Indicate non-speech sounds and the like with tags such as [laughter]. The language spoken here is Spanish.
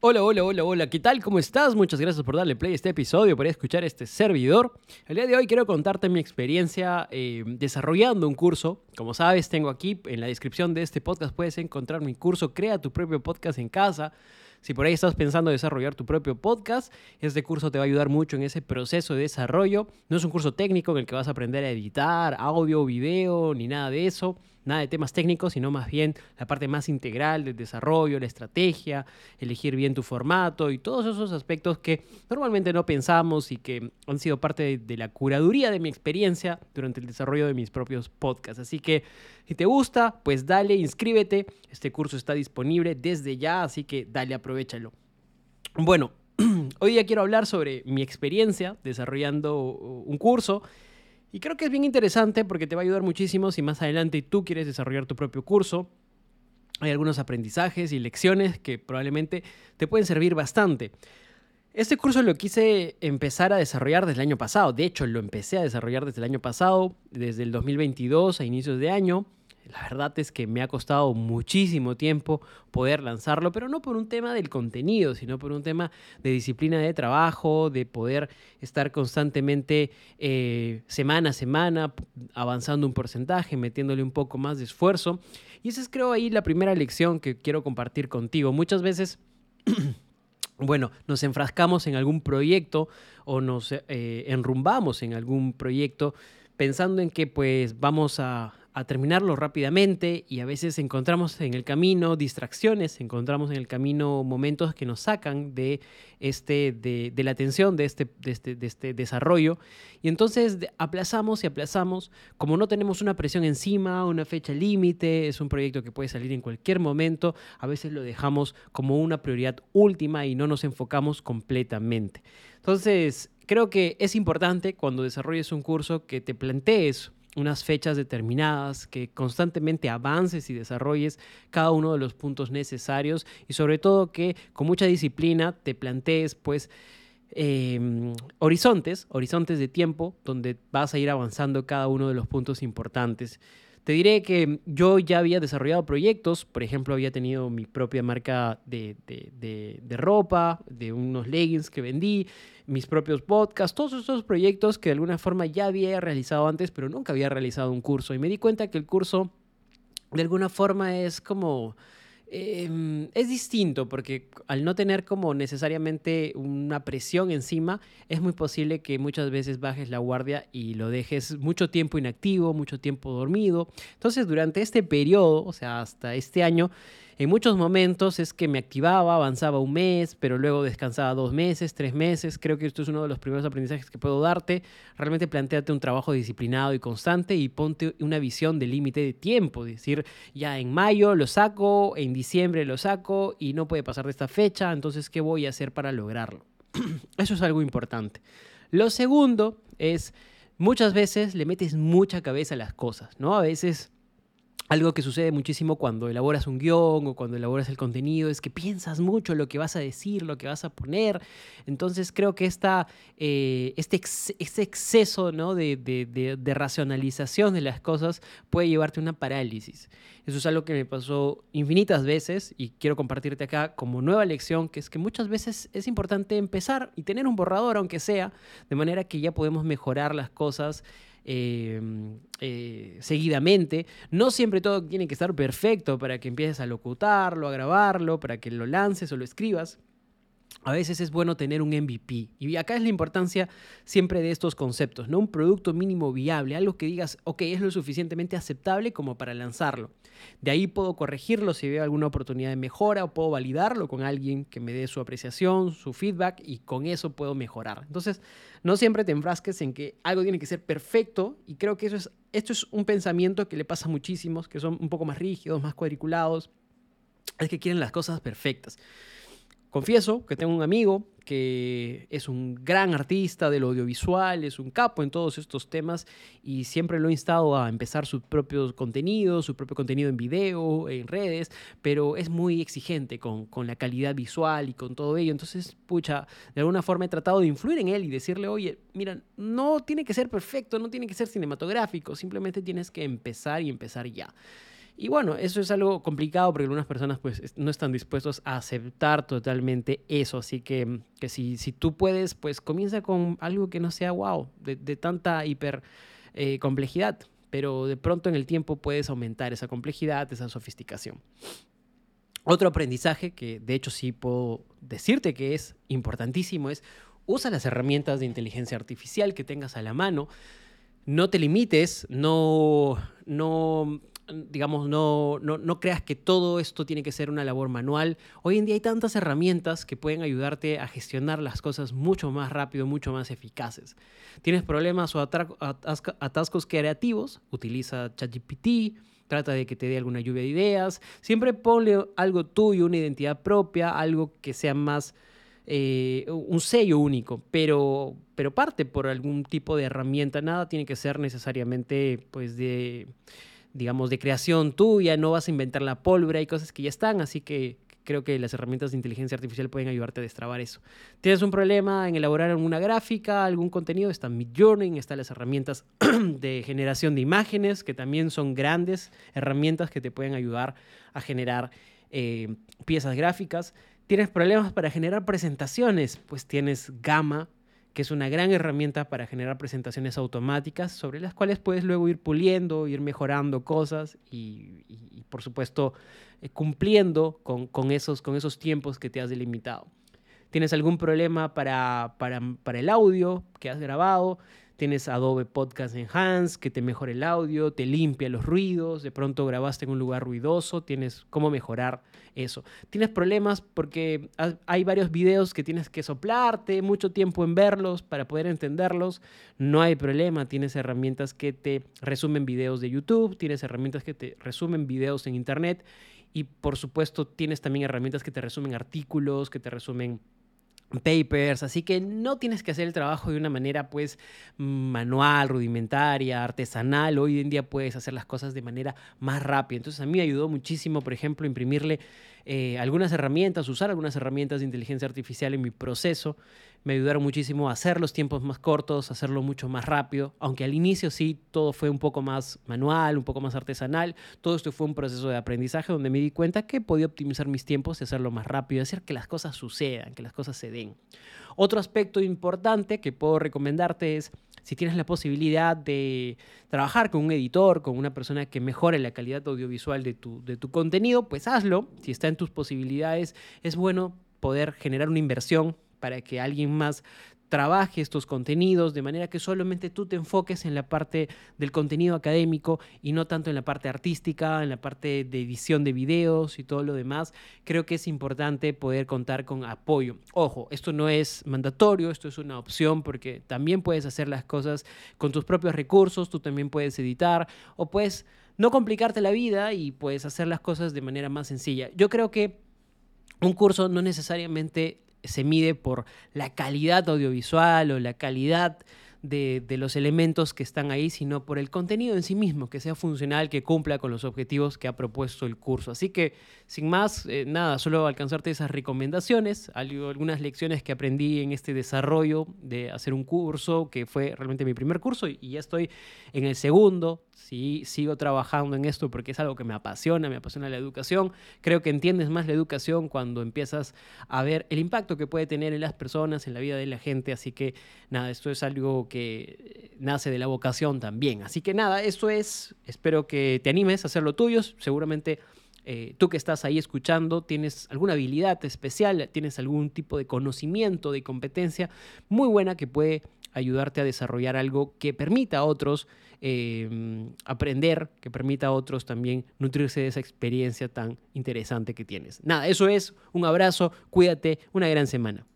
Hola, hola, hola, hola, ¿qué tal? ¿Cómo estás? Muchas gracias por darle play a este episodio, por escuchar este servidor. El día de hoy quiero contarte mi experiencia eh, desarrollando un curso. Como sabes, tengo aquí en la descripción de este podcast puedes encontrar mi curso Crea tu propio podcast en casa. Si por ahí estás pensando en desarrollar tu propio podcast, este curso te va a ayudar mucho en ese proceso de desarrollo. No es un curso técnico en el que vas a aprender a editar audio, video, ni nada de eso nada de temas técnicos, sino más bien la parte más integral del desarrollo, la estrategia, elegir bien tu formato y todos esos aspectos que normalmente no pensamos y que han sido parte de, la curaduría de mi experiencia durante el desarrollo de mis propios podcasts. Así que si te gusta, pues dale, inscríbete. Este curso está disponible desde ya, así que dale, aprovechalo. Bueno, [clears throat] hoy día quiero hablar sobre mi experiencia desarrollando un curso y creo que es bien interesante porque te va a ayudar muchísimo si más adelante tú quieres desarrollar tu propio curso. Hay algunos aprendizajes y lecciones que probablemente te pueden servir bastante. Este curso lo quise empezar a desarrollar desde el año pasado. De hecho, lo empecé a desarrollar desde el año pasado, desde el 2022 a inicios de año la verdad es que me ha costado muchísimo tiempo poder lanzarlo, pero no por un tema del contenido, sino por un tema de disciplina de trabajo, de poder estar constantemente eh, semana a semana avanzando un porcentaje, metiéndole un poco más de esfuerzo. Y esa es creo ahí la primera lección que quiero compartir contigo. Muchas veces... [clears throat] bueno, nos enfrascamos en algún proyecto o nos eh, enrumbamos en algún proyecto pensando en que pues vamos a, a terminarlo rápidamente y a veces encontramos en el camino distracciones, encontramos en el camino momentos que nos sacan de, este, de, la atención de este, de, este, de este desarrollo y entonces aplazamos y aplazamos, como no tenemos una presión encima, una fecha límite, es un proyecto que puede salir en cualquier momento, a veces lo dejamos como una prioridad última y no nos enfocamos completamente. Entonces, creo que es importante cuando desarrolles un curso que te plantees unas fechas determinadas, que constantemente avances y desarrolles cada uno de los puntos necesarios y sobre todo que con mucha disciplina te plantees pues em, horizontes, horizontes de tiempo donde vas a ir avanzando cada uno de los puntos importantes. Te diré que yo ya había desarrollado proyectos, por ejemplo, había tenido mi propia marca de, de, ropa, de unos leggings que vendí, mis propios podcasts, todos esos proyectos que de alguna forma ya había realizado antes, pero nunca había realizado un curso. Y me di cuenta que el curso de alguna forma es como Em, es distinto porque al no tener como necesariamente una presión encima, es muy posible que muchas veces bajes la guardia y lo dejes mucho tiempo inactivo, mucho tiempo dormido. Entonces, durante este periodo, o sea, hasta este año, en muchos momentos es que me activaba, avanzaba un mes, pero luego descansaba dos meses, tres meses. Creo que esto es uno de los primeros aprendizajes que puedo darte. Realmente planteate un trabajo disciplinado y constante y ponte una visión de límite de tiempo. Decir, ya en mayo lo saco, en diciembre lo saco y no puede pasar de esta fecha, entonces, ¿qué voy a hacer para lograrlo? [clears throat] Eso es algo importante. Lo segundo es, muchas veces le metes mucha cabeza a las cosas, ¿no? A veces algo que sucede muchísimo cuando elaboras un guion o cuando elaboras el contenido es que piensas mucho lo que vas a decir, lo que vas a poner. Entonces creo que esta, eh, este, este, exceso ¿no? de, de, racionalización de las cosas puede llevarte a una parálisis. Eso es algo que me pasó infinitas veces y quiero compartirte acá como nueva lección, que es que muchas veces es importante empezar y tener un borrador, aunque sea, de manera que ya podemos mejorar las cosas Em, eh, seguidamente. No siempre todo tiene que estar perfecto para que empieces a locutarlo, a grabarlo, para que lo lances o lo escribas a veces es bueno tener un MVP. Y acá es la importancia siempre de estos conceptos, ¿no? Un producto mínimo viable, algo que digas, ok, es lo suficientemente aceptable como para lanzarlo. De ahí puedo corregirlo si veo alguna oportunidad de mejora o puedo validarlo con alguien que me dé su apreciación, su feedback y con eso puedo mejorar. Entonces, no siempre te enfrasques en que algo tiene que ser perfecto y creo que eso es, esto es un pensamiento que le pasa a muchísimos, que son un poco más rígidos, más cuadriculados, es que quieren las cosas perfectas. Confieso que tengo un amigo que es un gran artista del audiovisual, es un capo en todos estos temas y siempre lo he instado a empezar su propio contenido, su propio contenido en video, en redes, pero es muy exigente con, con la calidad visual y con todo ello. Entonces, pucha, de alguna forma he tratado de influir en él y decirle, oye, mira, no tiene que ser perfecto, no tiene que ser cinematográfico, simplemente tienes que empezar y empezar ya. Y bueno, eso es algo complicado porque algunas personas pues no están dispuestos a aceptar totalmente eso. Así que, que si, si tú puedes, pues comienza con algo que no sea wow, de, tanta hiper eh, complejidad. Pero de pronto en el tiempo puedes aumentar esa complejidad, esa sofisticación. Otro aprendizaje que de hecho sí puedo decirte que es importantísimo es usa las herramientas de inteligencia artificial que tengas a la mano. No te limites, no, no digamos, no, no, no, creas que todo esto tiene que ser una labor manual. Hoy en día hay tantas herramientas que pueden ayudarte a gestionar las cosas mucho más rápido, mucho más eficaces. ¿Tienes problemas o atascos creativos? Utiliza ChatGPT, trata de que te dé alguna lluvia de ideas. Siempre ponle algo tuyo, una identidad propia, algo que sea más eh, un sello único, pero, pero parte por algún tipo de herramienta. Nada tiene que ser necesariamente pues de digamos, de creación tuya, no vas a inventar la pólvora, hay cosas que ya están, así que creo que las herramientas de inteligencia artificial pueden ayudarte a destrabar eso. ¿Tienes un problema en elaborar alguna gráfica, algún contenido? Está Midjourney, están las herramientas [clears throat] de generación de imágenes, que también son grandes herramientas que te pueden ayudar a generar eh, piezas gráficas. ¿Tienes problemas para generar presentaciones? Pues tienes Gamma, que es una gran herramienta para generar presentaciones automáticas sobre las cuales puedes luego ir puliendo, ir mejorando cosas y, por supuesto, eh, cumpliendo con, esos, con esos tiempos que te has delimitado. ¿Tienes algún problema para, para, para el audio que has grabado? Tienes Adobe Podcast Enhance que te mejora el audio, te limpia los ruidos, de pronto grabaste en un lugar ruidoso, tienes cómo mejorar eso. Tienes problemas porque hay varios videos que tienes que soplarte mucho tiempo en verlos para poder entenderlos. No hay problema, tienes herramientas que te resumen videos de YouTube, tienes herramientas que te resumen videos en Internet y por supuesto tienes también herramientas que te resumen artículos, que te resumen papers, así que no tienes que hacer el trabajo de una manera pues manual, rudimentaria, artesanal, hoy en día puedes hacer las cosas de manera más rápida. Entonces a mí me ayudó muchísimo, por ejemplo, imprimirle eh, algunas herramientas, usar algunas herramientas de inteligencia artificial en mi proceso. Me ayudaron muchísimo a hacer los tiempos más cortos, hacerlo mucho más rápido, aunque al inicio sí todo fue un poco más manual, un poco más artesanal. Todo esto fue un proceso de aprendizaje donde me di cuenta que podía optimizar mis tiempos y hacerlo más rápido, hacer que las cosas sucedan, que las cosas se den. Otro aspecto importante que puedo recomendarte es si tienes la posibilidad de trabajar con un editor, con una persona que mejore la calidad audiovisual de tu, de tu contenido, pues hazlo. Si está en tus posibilidades, es bueno poder generar una inversión para que alguien más trabaje estos contenidos de manera que solamente tú te enfoques en la parte del contenido académico y no tanto en la parte artística, en la parte de edición de videos y todo lo demás. Creo que es importante poder contar con apoyo. Ojo, esto no es mandatorio, esto es una opción porque también puedes hacer las cosas con tus propios recursos, tú también puedes editar o puedes no complicarte la vida y puedes hacer las cosas de manera más sencilla. Yo creo que un curso no necesariamente se mide por la calidad audiovisual o la calidad de, los elementos que están ahí, sino por el contenido en sí mismo, que sea funcional, que cumpla con los objetivos que ha propuesto el curso. Así que, sin más, eh, nada, solo alcanzarte esas recomendaciones, algunas lecciones que aprendí en este desarrollo de hacer un curso, que fue realmente mi primer curso, y ya estoy en el segundo, sí, sigo trabajando en esto porque es algo que me apasiona, me apasiona la educación. Creo que entiendes más la educación cuando empiezas a ver el impacto que puede tener en las personas, en la vida de la gente. Así que nada, esto es algo que nace de la vocación también. Así que nada, esto es, espero que te animes a hacer lo tuyo. Seguramente... Eh, tú que estás ahí escuchando, tienes alguna habilidad especial, tienes algún tipo de conocimiento, de competencia muy buena que puede ayudarte a desarrollar algo que permita a otros em, aprender, que permita a otros también nutrirse de esa experiencia tan interesante que tienes. Nada, eso es, un abrazo, cuídate, una gran semana.